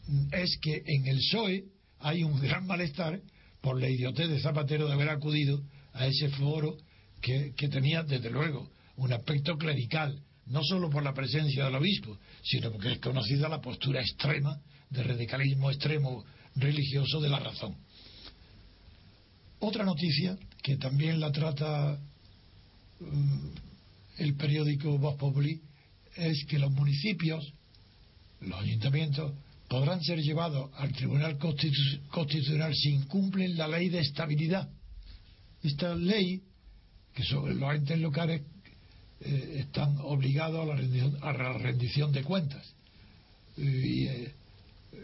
Speaker 2: mm, es que en el PSOE hay un gran malestar por la idiotez de Zapatero de haber acudido a ese foro que, que tenía desde luego un aspecto clerical no solo por la presencia del obispo, sino porque es conocida la postura extrema de radicalismo extremo religioso de la razón. Otra noticia que también la trata mm, el periódico Voz Populi es que los municipios, los ayuntamientos, podrán ser llevados al Tribunal Constitucional si incumplen la ley de estabilidad. Esta ley, que sobre los entes locales eh, están obligados a la rendición, a la rendición de cuentas. Y eh,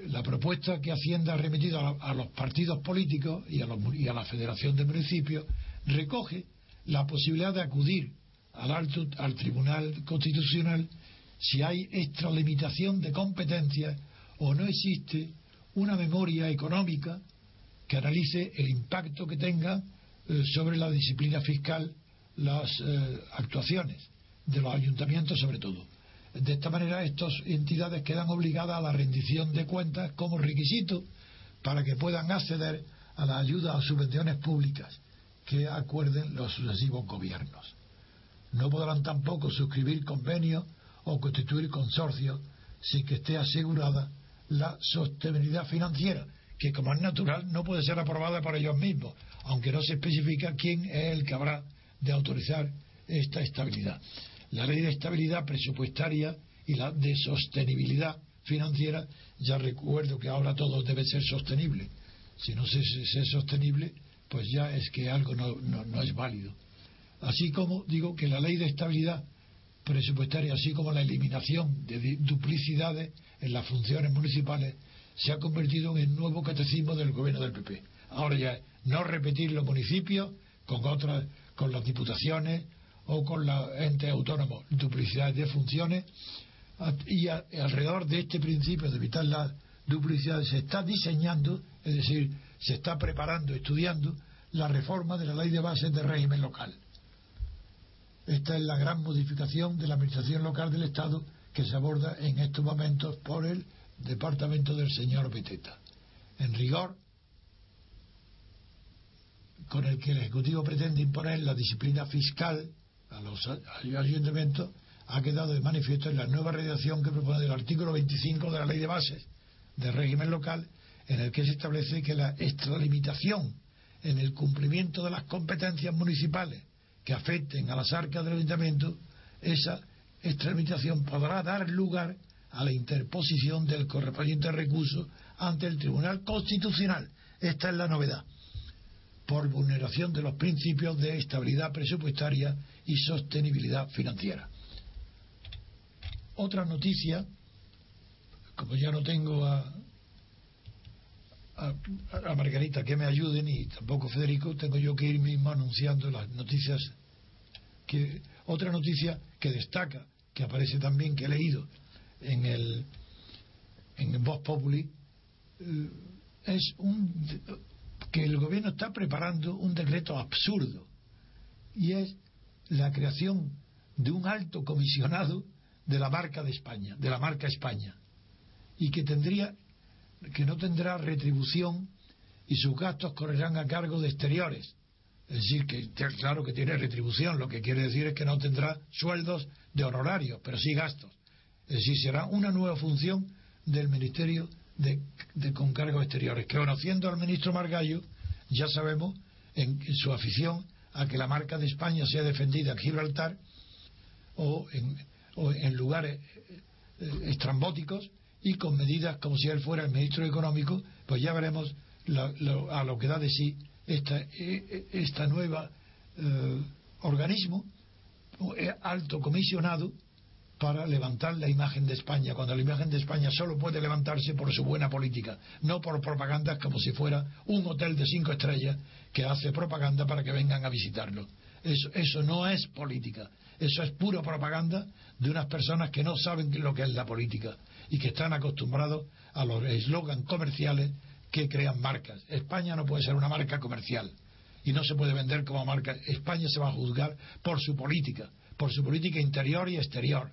Speaker 2: la propuesta que Hacienda ha remitido a, los partidos políticos y a, y a, la Federación de Municipios recoge la posibilidad de acudir al, alto, al Tribunal Constitucional si hay extralimitación de competencias o no existe una memoria económica que analice el impacto que tenga eh, sobre la disciplina fiscal las eh, actuaciones de los ayuntamientos sobre todo. De esta manera estas entidades quedan obligadas a la rendición de cuentas como requisito para que puedan acceder a la ayuda o subvenciones públicas que acuerden los sucesivos gobiernos. No podrán tampoco suscribir convenios o constituir consorcios sin que esté asegurada la sostenibilidad financiera, que como es natural no puede ser aprobada por ellos mismos, aunque no se especifica quién es el que habrá de autorizar esta estabilidad. La ley de estabilidad presupuestaria y la de sostenibilidad financiera, ya recuerdo que ahora todo debe ser sostenible. Si no se es sostenible, pues ya es que algo no, no es válido. Así como digo que la ley de estabilidad presupuestaria, así como la eliminación de duplicidades en las funciones municipales, se ha convertido en el nuevo catecismo del gobierno del PP. Ahora ya no repetir los municipios con otras con las diputaciones o con los entes autónomos, duplicidades de funciones, y alrededor de este principio de evitar la duplicidad se está diseñando, es decir, se está preparando, estudiando la reforma de la ley de bases de régimen local. Esta es la gran modificación de la administración local del Estado que se aborda en estos momentos por el departamento del señor Beteta. En rigor, con el que el Ejecutivo pretende imponer la disciplina fiscal a los ayuntamientos ha quedado de manifiesto en la nueva redacción que propone el artículo 25 de la Ley de Bases del régimen local, en el que se establece que la extralimitación en el cumplimiento de las competencias municipales que afecten a las arcas del ayuntamiento, esa extralimitación podrá dar lugar a la interposición del correspondiente recurso ante el Tribunal Constitucional. Esta es la novedad por vulneración de los principios de estabilidad presupuestaria y sostenibilidad financiera. Otra noticia, como ya no tengo a, a, Margarita que me ayuden y tampoco Federico, tengo yo que ir mismo anunciando las noticias. Que, otra noticia que destaca, que aparece también, que he leído en el en Voz Populi, eh, es un que el gobierno está preparando un decreto absurdo y es la creación de un alto comisionado de la marca de España, de la marca España, y que tendría que no tendrá retribución y sus gastos correrán a cargo de exteriores. Es decir, que claro que tiene retribución, lo que quiere decir es que no tendrá sueldos de honorarios, pero sí gastos. Es decir, será una nueva función del Ministerio de, con cargos exteriores, que conociendo al ministro Margallo, ya sabemos en, su afición a que la marca de España sea defendida en Gibraltar o en, lugares eh, estrambóticos y con medidas como si él fuera el ministro económico, pues ya veremos a lo que da de sí esta, e, e, esta nueva eh, organismo eh, alto comisionado para levantar la imagen de España, cuando la imagen de España solo puede levantarse por su buena política, no por propagandas como si fuera un hotel de cinco estrellas que hace propaganda para que vengan a visitarlo. Eso, eso no es política, eso es pura propaganda de unas personas que no saben lo que es la política y que están acostumbrados a los eslogans comerciales que crean marcas. España no puede ser una marca comercial y no se puede vender como marca. España se va a juzgar por su política, por su política interior y exterior.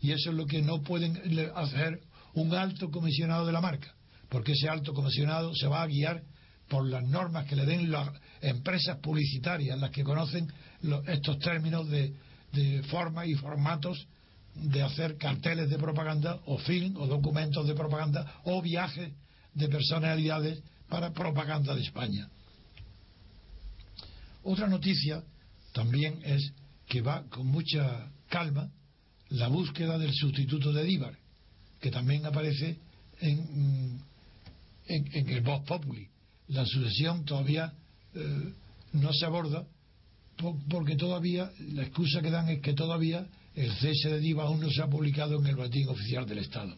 Speaker 2: Y eso es lo que no pueden hacer un alto comisionado de la marca, porque ese alto comisionado se va a guiar por las normas que le den las empresas publicitarias, las que conocen estos términos de, de forma y formatos de hacer carteles de propaganda o film o documentos de propaganda o viajes de personalidades para propaganda de España. Otra noticia también es que va con mucha calma la búsqueda del sustituto de Díbar, que también aparece en, en, el Vox Populi. La sucesión todavía eh, no se aborda porque todavía, la excusa que dan es que todavía el cese de Diva aún no se ha publicado en el boletín oficial del Estado.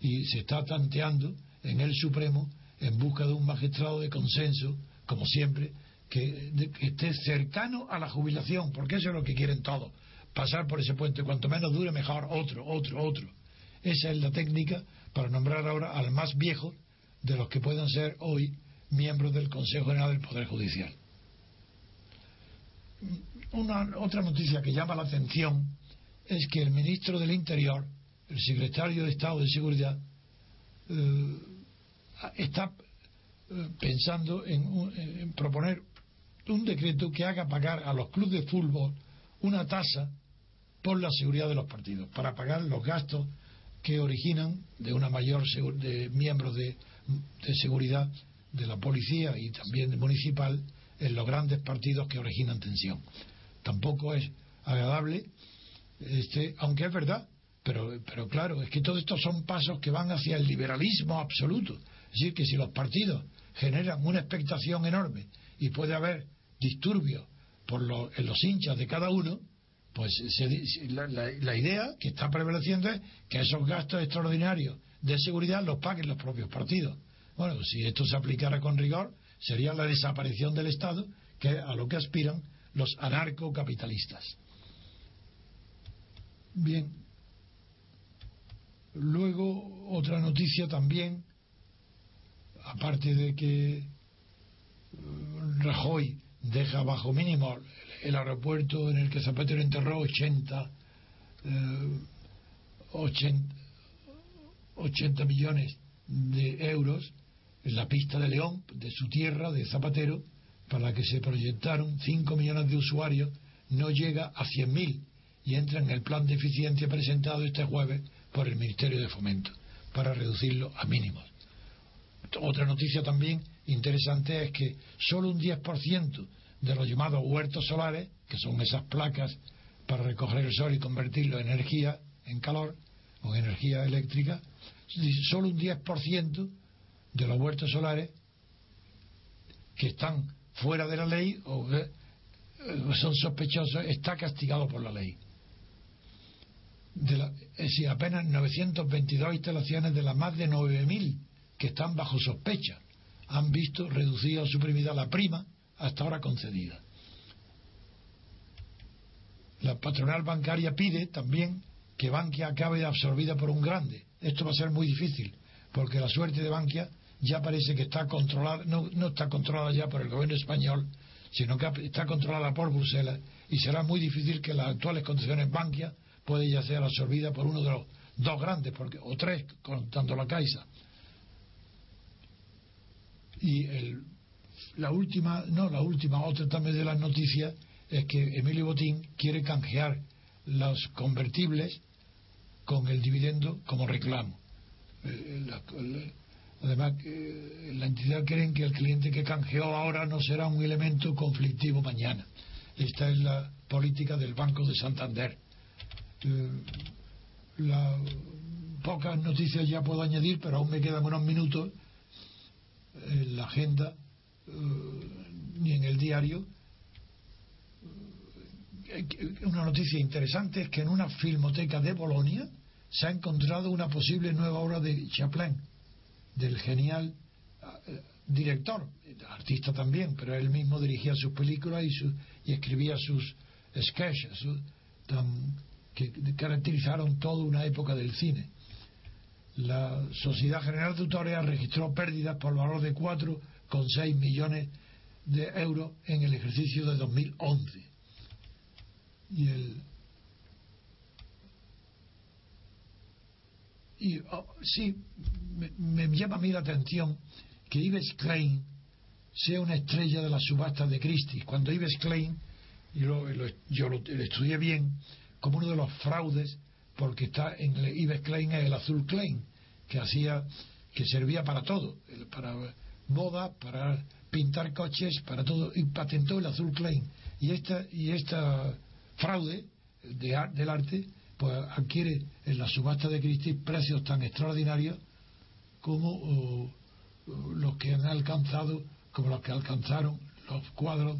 Speaker 2: Y se está tanteando en el Supremo en busca de un magistrado de consenso, como siempre, que, esté cercano a la jubilación, porque eso es lo que quieren todos, pasar por ese puente, cuanto menos dure mejor, otro, otro, otro. Esa es la técnica para nombrar ahora al más viejo de los que puedan ser hoy miembros del Consejo General del Poder Judicial una otra noticia que llama la atención es que el ministro del Interior, el secretario de Estado de Seguridad, eh, está eh, pensando en, proponer un decreto que haga pagar a los clubes de fútbol una tasa por la seguridad de los partidos, para pagar los gastos que originan de una mayor de miembros de, seguridad de la policía y también municipal en los grandes partidos que originan tensión tampoco es agradable, este, aunque es verdad, pero, pero claro, es que todo esto son pasos que van hacia el liberalismo absoluto. Es decir, que si los partidos generan una expectación enorme y puede haber disturbios por en los hinchas de cada uno, pues la, la, idea que está prevaleciendo es que esos gastos extraordinarios de seguridad los paguen los propios partidos. Bueno, si esto se aplicara con rigor, sería la desaparición del Estado, que a lo que aspiran los anarcocapitalistas. Bien, luego otra noticia también, aparte de que eh, Rajoy deja bajo mínimo el aeropuerto en el que Zapatero enterró 80, 80, 80 millones de euros en la pista de León, de su tierra, de Zapatero, para la que se proyectaron 5 millones de usuarios no llega a 100.000 y entra en el plan de eficiencia presentado este jueves por el Ministerio de Fomento para reducirlo a mínimos. Otra noticia también interesante es que solo un 10% de los llamados huertos solares, que son esas placas para recoger el sol y convertirlo en energía, en calor o energía eléctrica, solo un 10% de los huertos solares que están fuera de la ley o eh, son sospechosos, está castigado por la ley. De la, es decir, apenas 922 instalaciones de las más de 9.000 que están bajo sospecha han visto reducida o suprimida la prima hasta ahora concedida. La patronal bancaria pide también que Bankia acabe absorbida por un grande. Esto va a ser muy difícil, porque la suerte de Bankia ya parece que está controlada, no, no está controlada ya por el gobierno español, sino que está controlada por Bruselas y será muy difícil que las actuales condiciones Bankia pueda ya ser absorbida por uno de los dos grandes, porque, o tres, contando la Caixa. Y el, la última, no, la última, otra también de las noticias es que Emilio Botín quiere canjear los convertibles con el dividendo como reclamo. Eh, además, la entidad creen que el cliente que canjeó ahora no será un elemento conflictivo mañana. Esta es la política del Banco de Santander. Eh, la, pocas noticias ya puedo añadir, pero aún me quedan unos minutos en la agenda eh, ni en el diario. Una noticia interesante es que en una filmoteca de Bolonia se ha encontrado una posible nueva obra de Chaplin, del genial eh, director, artista también, pero él mismo dirigía sus películas y, y escribía sus sketches que caracterizaron toda una época del cine. La Sociedad General de Autores registró pérdidas por valor de 4,6 millones de euros en el ejercicio de 2011. Y el y oh, sí me, llama a mí la atención que Ives Klein sea una estrella de las subastas de Christie. Cuando Ives Klein, yo lo, estudié bien, como uno de los fraudes, porque está en Ives Klein es el azul Klein, que hacía, que servía para todo, para boda, para pintar coches, para todo, y patentó el azul Klein. Y esta, y esta fraude de, del arte, pues adquiere en la subasta de Christie precios tan extraordinarios como los que han alcanzado, como los que alcanzaron los cuadros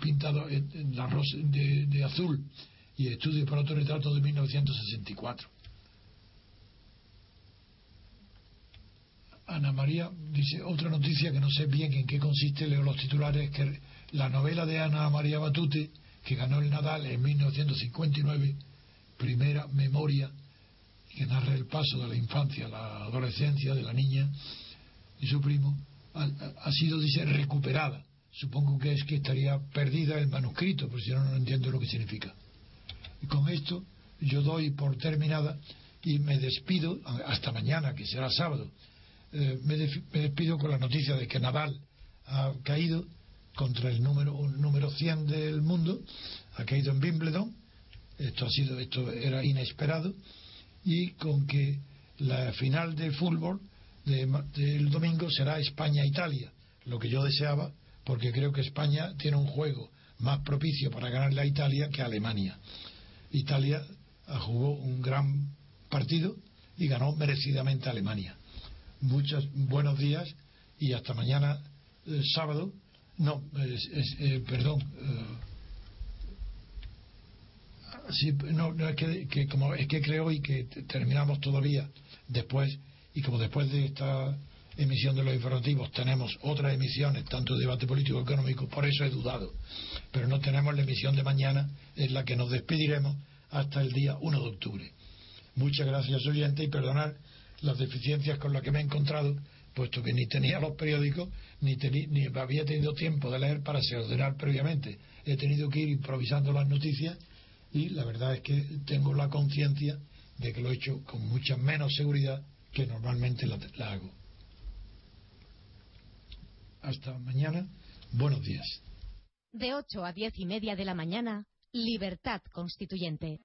Speaker 2: pintados de, azul y estudio por autorretrato de 1964. Ana María dice otra noticia que no sé bien en qué consiste, leo los titulares, que la novela de Ana María Batute, que ganó el Nadal en 1959, primera memoria que narra el paso de la infancia la adolescencia de la niña y su primo, ha, sido, dice, recuperada. Supongo que es que estaría perdida el manuscrito, pero si no, no entiendo lo que significa. Y con esto yo doy por terminada y me despido, hasta mañana, que será sábado, eh, me, despido con la noticia de que Nadal ha caído contra el número, número 100 del mundo, ha caído en Wimbledon, esto ha sido, esto era inesperado, y con que la final de fútbol del domingo será España-Italia, lo que yo deseaba, porque creo que España tiene un juego más propicio para ganarle a Italia que a Alemania. Italia jugó un gran partido y ganó merecidamente a Alemania. Muchos buenos días y hasta mañana eh, sábado. No, eh, perdón. Eh, Sí, no, es que, como es que creo y que terminamos todavía después y como después de esta emisión de los informativos tenemos otras emisiones, tanto de debate político económico, por eso he dudado. Pero no tenemos la emisión de mañana, en la que nos despediremos hasta el día 1 de octubre. Muchas gracias, oyente, y perdonar las deficiencias con las que me he encontrado, puesto que ni tenía los periódicos, ni, ni había tenido tiempo de leer para ordenar previamente. He tenido que ir improvisando las noticias y la verdad es que tengo la conciencia de que lo he hecho con mucha menos seguridad que normalmente la, hago. Hasta mañana. Buenos días.
Speaker 3: De 8 a 10 y media de la mañana, Libertad Constituyente.